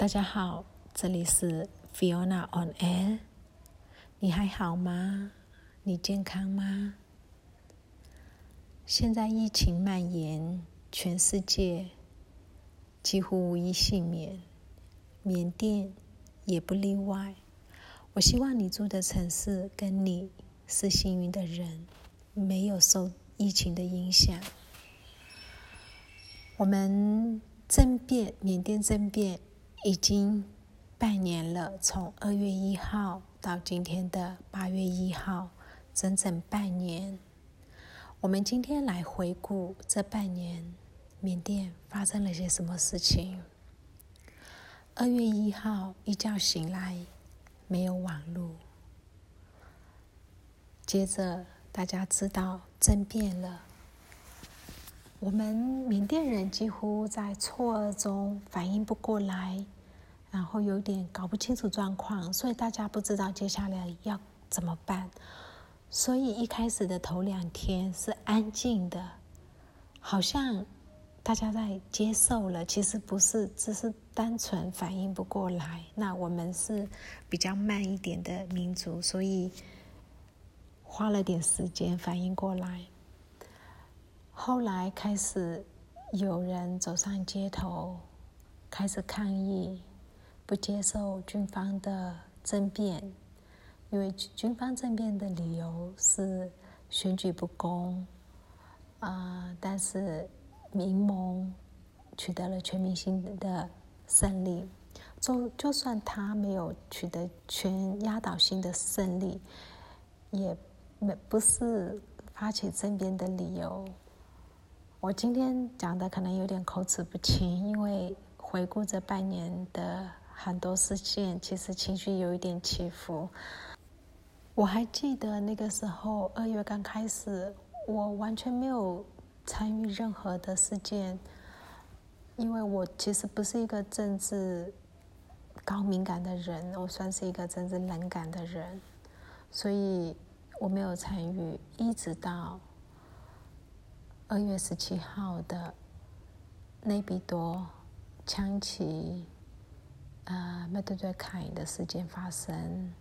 大家好，这里是 Fiona on Air。你还好吗？你健康吗？现在疫情蔓延，全世界几乎无一幸免，缅甸也不例外。我希望你住的城市跟你是幸运的人，没有受疫情的影响。我们政变，缅甸政变已经半年了，从二月一号到今天的八月一号，整整半年。我们今天来回顾这半年缅甸发生了些什么事情。二月一号一觉醒来，没有网络，接着大家知道政变了。我们缅甸人几乎在错愕中反应不过来，然后有点搞不清楚状况，所以大家不知道接下来要怎么办。所以一开始的头两天是安静的，好像大家在接受了，其实不是，只是单纯反应不过来。那我们是比较慢一点的民族，所以花了点时间反应过来。后来开始有人走上街头，开始抗议，不接受军方的政变，因为军方政变的理由是选举不公，啊，但是民盟取得了全民性的胜利，就就算他没有取得全压倒性的胜利，也没不是发起政变的理由。我今天讲的可能有点口齿不清，因为回顾这半年的很多事件，其实情绪有一点起伏。我还记得那个时候二月刚开始，我完全没有参与任何的事件，因为我其实不是一个政治高敏感的人，我算是一个政治冷感的人，所以我没有参与，一直到。二月十七号的内比多枪击，呃，麦对对凯的事件发生，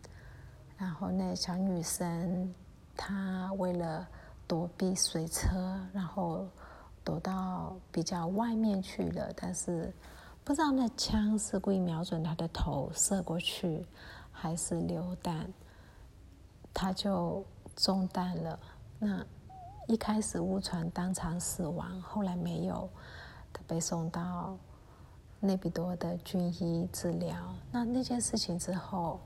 然后那小女生她为了躲避水车，然后躲到比较外面去了，但是不知道那枪是故意瞄准她的头射过去，还是榴弹，她就中弹了。那。一开始误传当场死亡，后来没有，他被送到内比多的军医治疗。那那件事情之后，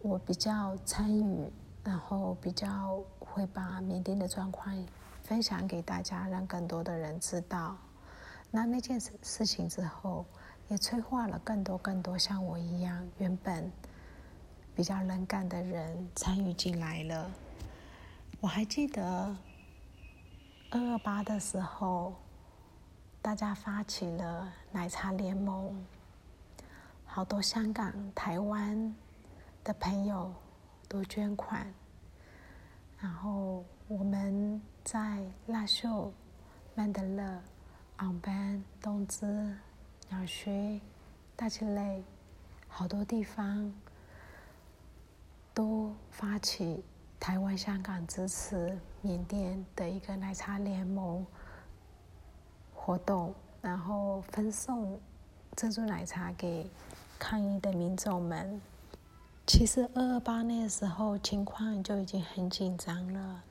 我比较参与，然后比较会把缅甸的状况分享给大家，让更多的人知道。那那件事事情之后，也催化了更多更多像我一样原本比较冷感的人参与进来了。我还记得二二八的时候，大家发起了奶茶联盟，好多香港、台湾的朋友都捐款，然后我们在腊秀、曼德勒、昂班、东芝、鸟墟、大吉类好多地方都发起。台湾、香港支持缅甸的一个奶茶联盟活动，然后分送珍珠奶茶给抗议的民众们。其实二二八那时候情况就已经很紧张了。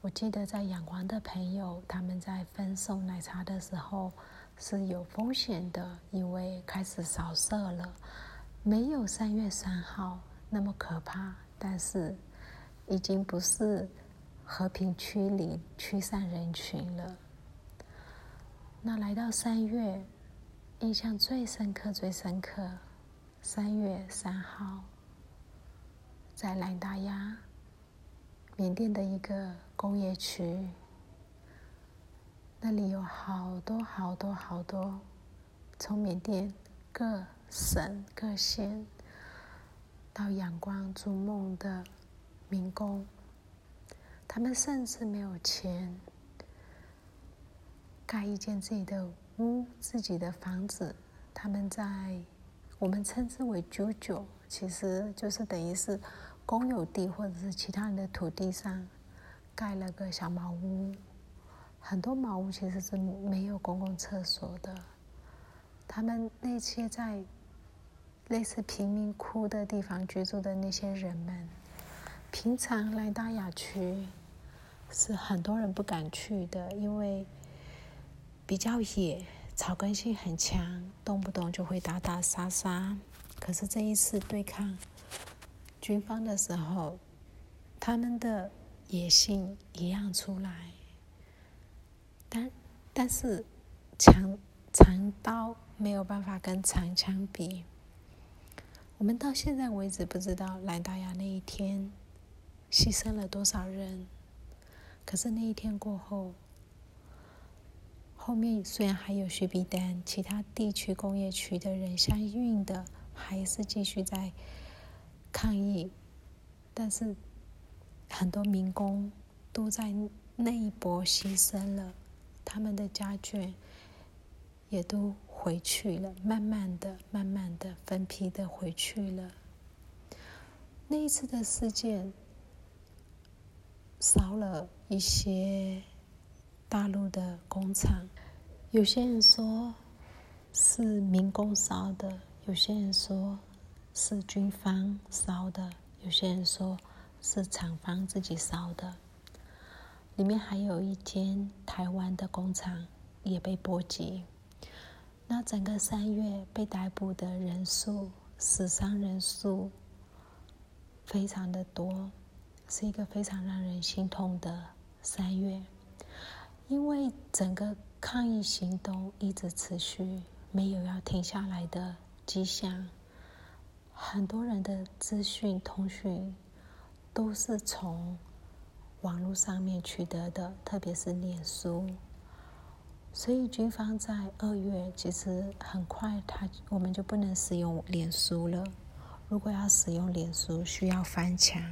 我记得在仰光的朋友，他们在分送奶茶的时候是有风险的，因为开始扫射了，没有三月三号那么可怕，但是。已经不是和平区里驱散人群了。那来到三月，印象最深刻、最深刻。三月三号，在兰达亚，缅甸的一个工业区，那里有好多好多好多从缅甸各省各县到仰光筑梦的。民工，他们甚至没有钱盖一间自己的屋、自己的房子，他们在我们称之为“九九”，其实就是等于是公有地或者是其他人的土地上盖了个小茅屋。很多茅屋其实是没有公共厕所的。他们那些在类似贫民窟的地方居住的那些人们，平常来大雅区是很多人不敢去的，因为比较野，草根性很强，动不动就会打打杀杀。可是这一次对抗军方的时候，他们的野性一样出来，但但是长长刀。没有办法跟长枪比。我们到现在为止不知道兰达亚那一天牺牲了多少人。可是那一天过后，后面虽然还有雪碧丹其他地区工业区的人相应的还是继续在抗议，但是很多民工都在那一波牺牲了，他们的家眷也都。回去了，慢慢的、慢慢的分批的回去了。那一次的事件，烧了一些大陆的工厂，有些人说是民工烧的，有些人说是军方烧的，有些人说是厂方自己烧的。里面还有一间台湾的工厂也被波及。那整个三月被逮捕的人数、死伤人数非常的多，是一个非常让人心痛的三月。因为整个抗议行动一直持续，没有要停下来的迹象。很多人的资讯、通讯都是从网络上面取得的，特别是脸书。所以军方在二月其实很快，他我们就不能使用脸书了。如果要使用脸书，需要翻墙，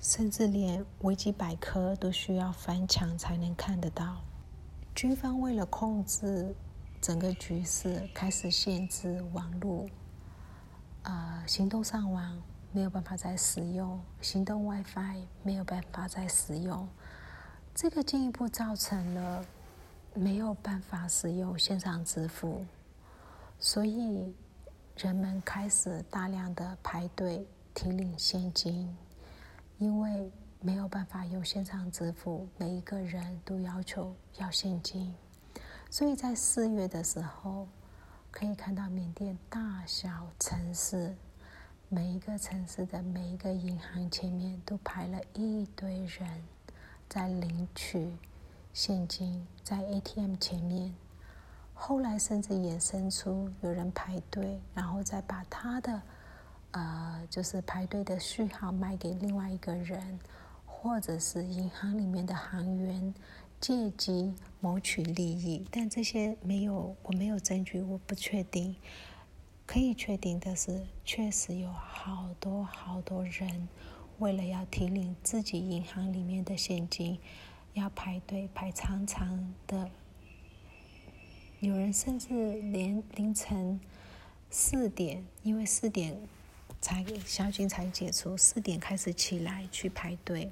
甚至连维基百科都需要翻墙才能看得到。军方为了控制整个局势，开始限制网络，呃，行动上网没有办法再使用，行动 WiFi 没有办法再使用，这个进一步造成了。没有办法使用线上支付，所以人们开始大量的排队提领现金，因为没有办法用线上支付，每一个人都要求要现金。所以在四月的时候，可以看到缅甸大小城市，每一个城市的每一个银行前面都排了一堆人在领取。现金在 ATM 前面，后来甚至衍生出有人排队，然后再把他的呃，就是排队的序号卖给另外一个人，或者是银行里面的行员借机谋取利益。但这些没有，我没有证据，我不确定。可以确定的是，确实有好多好多人为了要提领自己银行里面的现金。要排队排长长的，有人甚至连凌晨四点，因为四点才小军才解除，四点开始起来去排队。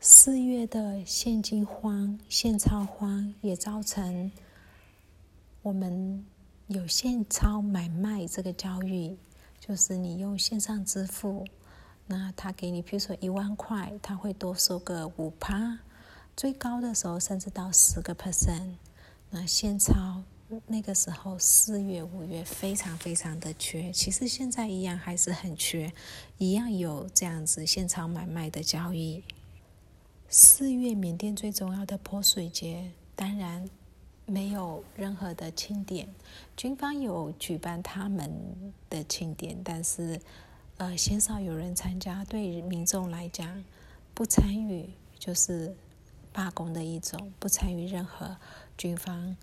四月的现金荒、现钞荒也造成我们有现钞买卖这个交易，就是你用线上支付，那他给你，比如说一万块，他会多收个五趴。最高的时候甚至到十个 percent，那现钞那个时候四月五月非常非常的缺，其实现在一样还是很缺，一样有这样子现场买卖的交易。四月缅甸最重要的泼水节，当然没有任何的庆典，军方有举办他们的庆典，但是呃鲜少有人参加，对民众来讲不参与就是。罢工的一种，不参与任何军方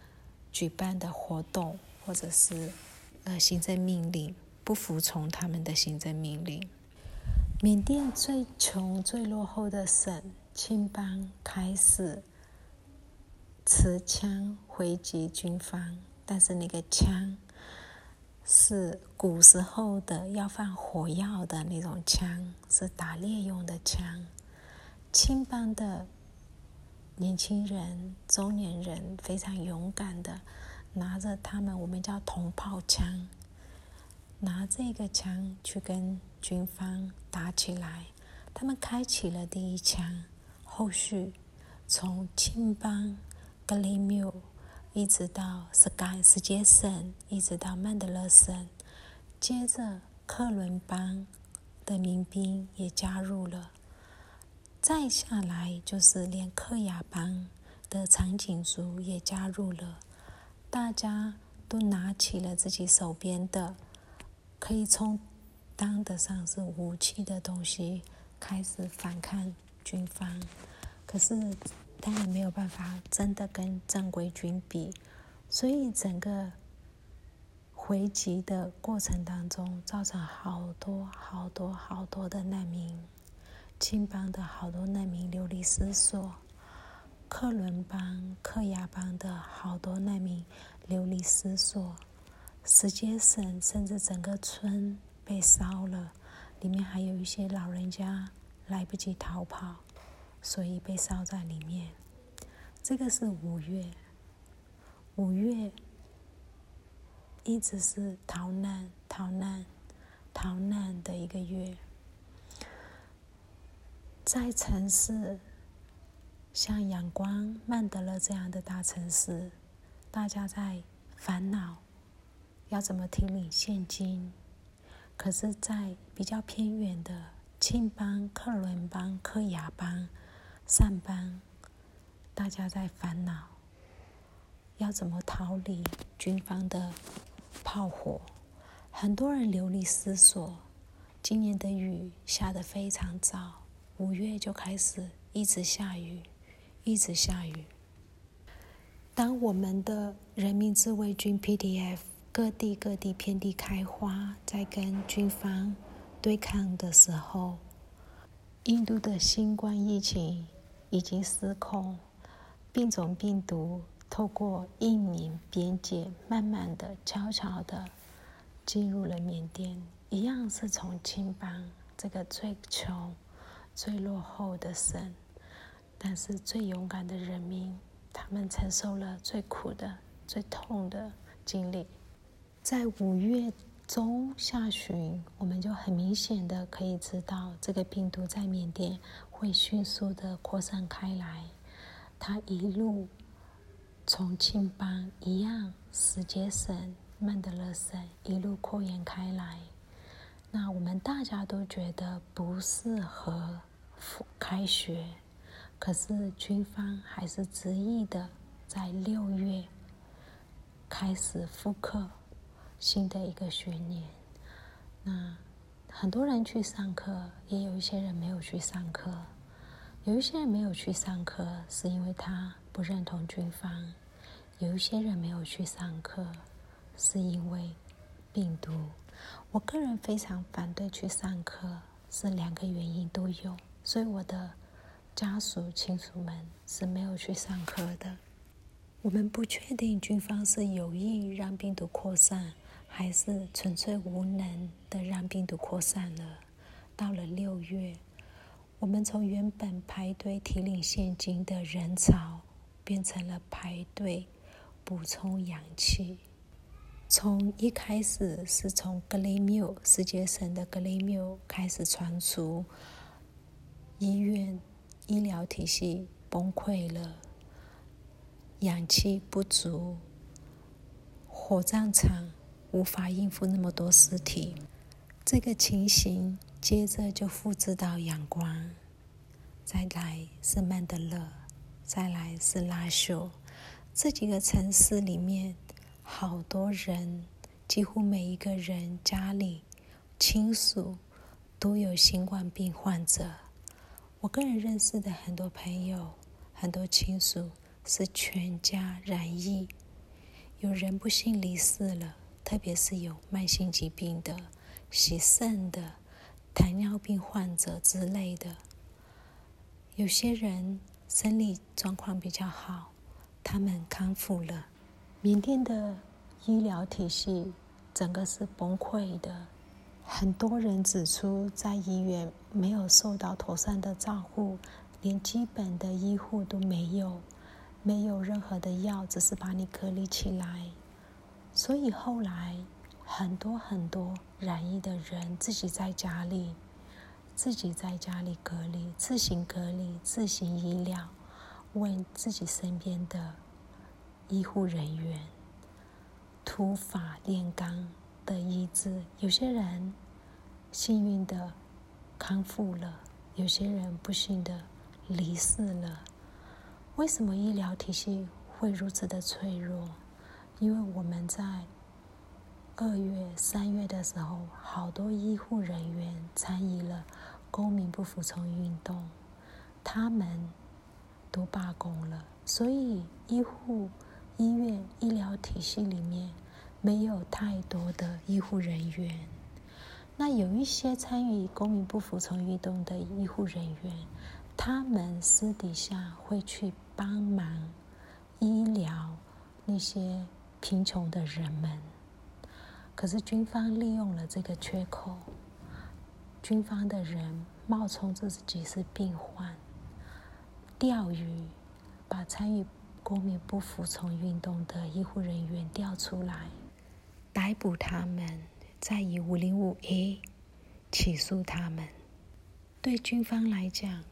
举办的活动，或者是呃行政命令，不服从他们的行政命令。缅甸最穷、最落后的省青邦开始持枪回击军方，但是那个枪是古时候的要放火药的那种枪，是打猎用的枪。青帮的年轻人、中年人非常勇敢的拿着他们我们叫铜炮枪，拿这个枪去跟军方打起来。他们开启了第一枪，后续从青帮、格雷缪一直到斯盖斯杰森，一直到曼德勒省，接着克伦邦的民兵也加入了，再下来就是连克雅邦的长颈族也加入了，大家都拿起了自己手边的可以充当得上是武器的东西。开始反抗军方，可是当然没有办法真的跟正规军比，所以整个回击的过程当中，造成好多好多好多的难民，青帮的好多难民流离失所，克伦邦、克亚邦的好多难民流离失所，石阶省甚至整个村被烧了。里面还有一些老人家来不及逃跑，所以被烧在里面。这个是五月，五月一直是逃难、逃难、逃难的一个月。在城市，像阳光、曼德勒这样的大城市，大家在烦恼要怎么提领现金。可是，在比较偏远的庆邦、克伦邦、克雅邦、上邦，大家在烦恼要怎么逃离军方的炮火，很多人流离失所。今年的雨下得非常早，五月就开始一直下雨，一直下雨。当我们的人民自卫军 PDF。各地各地遍地开花，在跟军方对抗的时候，印度的新冠疫情已经失控，病种病毒透过印缅边界，慢慢的、悄悄的进入了缅甸，一样是从青邦这个最穷、最落后的省，但是最勇敢的人民，他们承受了最苦的、最痛的经历。在五月中下旬，我们就很明显的可以知道，这个病毒在缅甸会迅速的扩散开来。它一路从庆邦一样，石阶省、曼德勒省一路扩延开来。那我们大家都觉得不适合复开学，可是军方还是执意的在六月开始复课。新的一个学年，那很多人去上课，也有一些人没有去上课。有一些人没有去上课，是因为他不认同军方；有一些人没有去上课，是因为病毒。我个人非常反对去上课，是两个原因都有，所以我的家属亲属们是没有去上课的。我们不确定军方是有意让病毒扩散。还是纯粹无能的让病毒扩散了。到了六月，我们从原本排队提领现金的人潮，变成了排队补充氧气。从一开始是从格雷缪世界省的格雷缪开始传出，医院医疗体系崩溃了，氧气不足，火葬场。无法应付那么多尸体，这个情形接着就复制到阳光，再来是曼德勒，再来是拉秀，这几个城市里面，好多人，几乎每一个人家里亲属都有新冠病患者。我个人认识的很多朋友，很多亲属是全家染疫，有人不幸离世了。特别是有慢性疾病的、洗肾的、糖尿病患者之类的，有些人生理状况比较好，他们康复了。缅甸的医疗体系整个是崩溃的。很多人指出，在医院没有受到妥善的照护，连基本的医护都没有，没有任何的药，只是把你隔离起来。所以后来很多很多染疫的人自己在家里，自己在家里隔离，自行隔离，自行医疗，问自己身边的医护人员土法炼钢。的医治，有些人幸运的康复了，有些人不幸的离世了。为什么医疗体系会如此的脆弱？因为我们在二月、三月的时候，好多医护人员参与了公民不服从运动，他们都罢工了，所以医护、医院、医疗体系里面。没有太多的医护人员，那有一些参与公民不服从运动的医护人员，他们私底下会去帮忙医疗那些贫穷的人们。可是军方利用了这个缺口，军方的人冒充自己是病患，钓鱼，把参与公民不服从运动的医护人员调出来。逮捕他们，再以五零五 A 起诉他们。对军方来讲，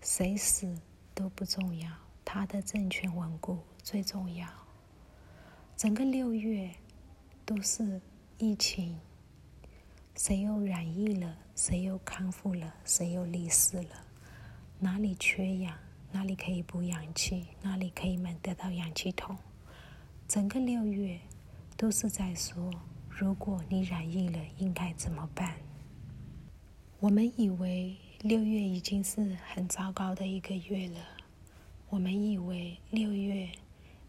谁死都不重要，他的政权稳固最重要。整个六月都是疫情，谁又染疫了，谁又康复了，谁又离世了？哪里缺氧，哪里可以补氧气，哪里可以买得到氧气筒？整个六月。都是在说，如果你染疫了，应该怎么办？我们以为六月已经是很糟糕的一个月了，我们以为六月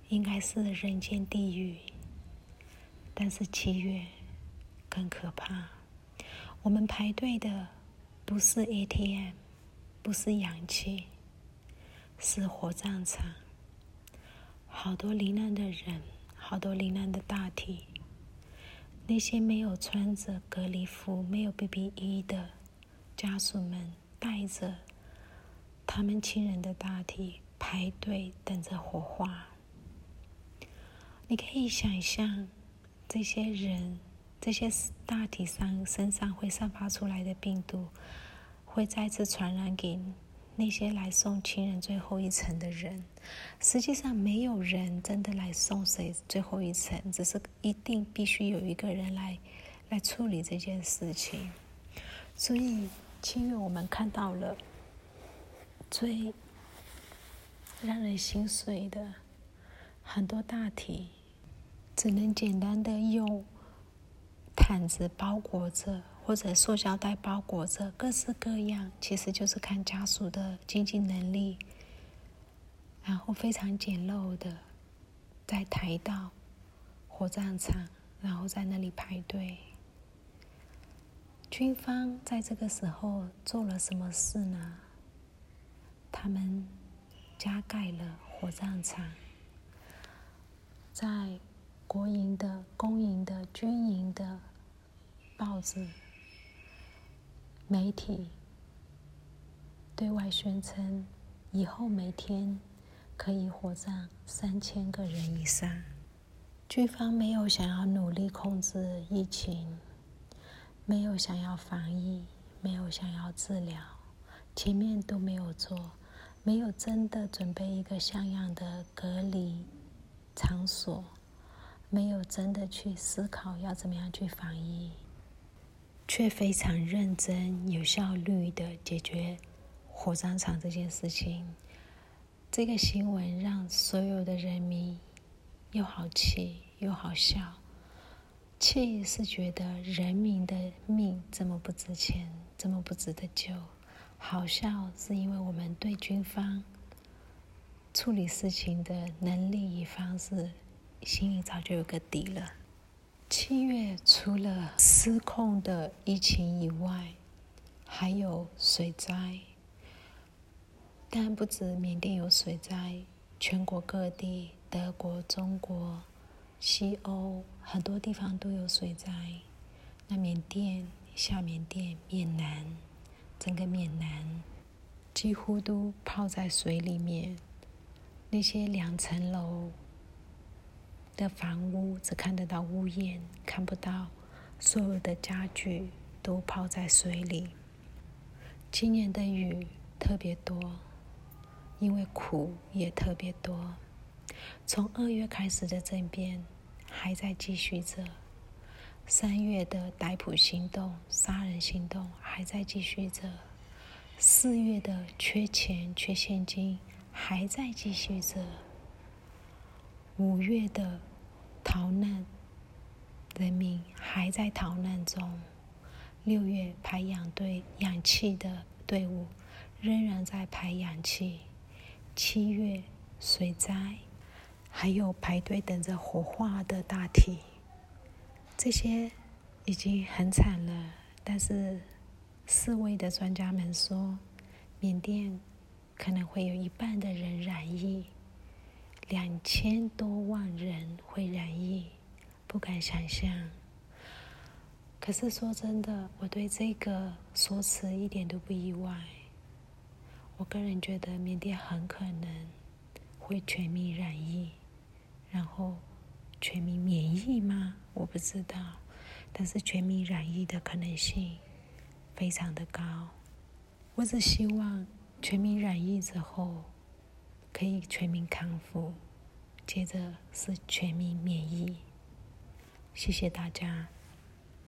应该是人间地狱，但是七月更可怕。我们排队的不是 ATM，不是氧气，是火葬场，好多罹难的人。好多罹难的大体，那些没有穿着隔离服、没有 BBE 的家属们，带着他们亲人的大体排队等着火化。你可以想象，这些人、这些大体上身上会散发出来的病毒，会再次传染给。那些来送亲人最后一程的人，实际上没有人真的来送谁最后一程，只是一定必须有一个人来来处理这件事情。所以七月我们看到了最让人心碎的很多大体，只能简单的用毯子包裹着。或者塑胶袋包裹着，各式各样，其实就是看家属的经济能力，然后非常简陋的，在抬到火葬场，然后在那里排队。军方在这个时候做了什么事呢？他们加盖了火葬场，在国营的、公营的、军营的报纸。媒体对外宣称，以后每天可以火葬三千个人以上。军方没有想要努力控制疫情，没有想要防疫，没有想要治疗，前面都没有做，没有真的准备一个像样的隔离场所，没有真的去思考要怎么样去防疫。却非常认真、有效率的解决火葬场这件事情。这个新闻让所有的人民又好气又好笑。气是觉得人民的命这么不值钱，这么不值得救；好笑是因为我们对军方处理事情的能力与方式，心里早就有个底了。七月除了失控的疫情以外，还有水灾。但不止缅甸有水灾，全国各地，德国、中国、西欧很多地方都有水灾。那缅甸、下缅甸、缅南，整个缅南几乎都泡在水里面。那些两层楼的房屋只看得到屋檐，看不到所有的家具都泡在水里。今年的雨特别多，因为苦也特别多。从二月开始的政变还在继续着，三月的逮捕行动、杀人行动还在继续着，四月的缺钱、缺现金还在继续着，五月的逃难人民还在逃难中，六月排氧队氧气的队伍仍然在排氧气，七月水灾。还有排队等着火化的大体，这些已经很惨了。但是世卫的专家们说，缅甸可能会有一半的人染疫，两千多万人会染疫，不敢想象。可是说真的，我对这个说辞一点都不意外。我个人觉得，缅甸很可能会全民染疫。然后，全民免疫吗？我不知道，但是全民染疫的可能性非常的高。我只希望全民染疫之后可以全民康复，接着是全民免疫。谢谢大家。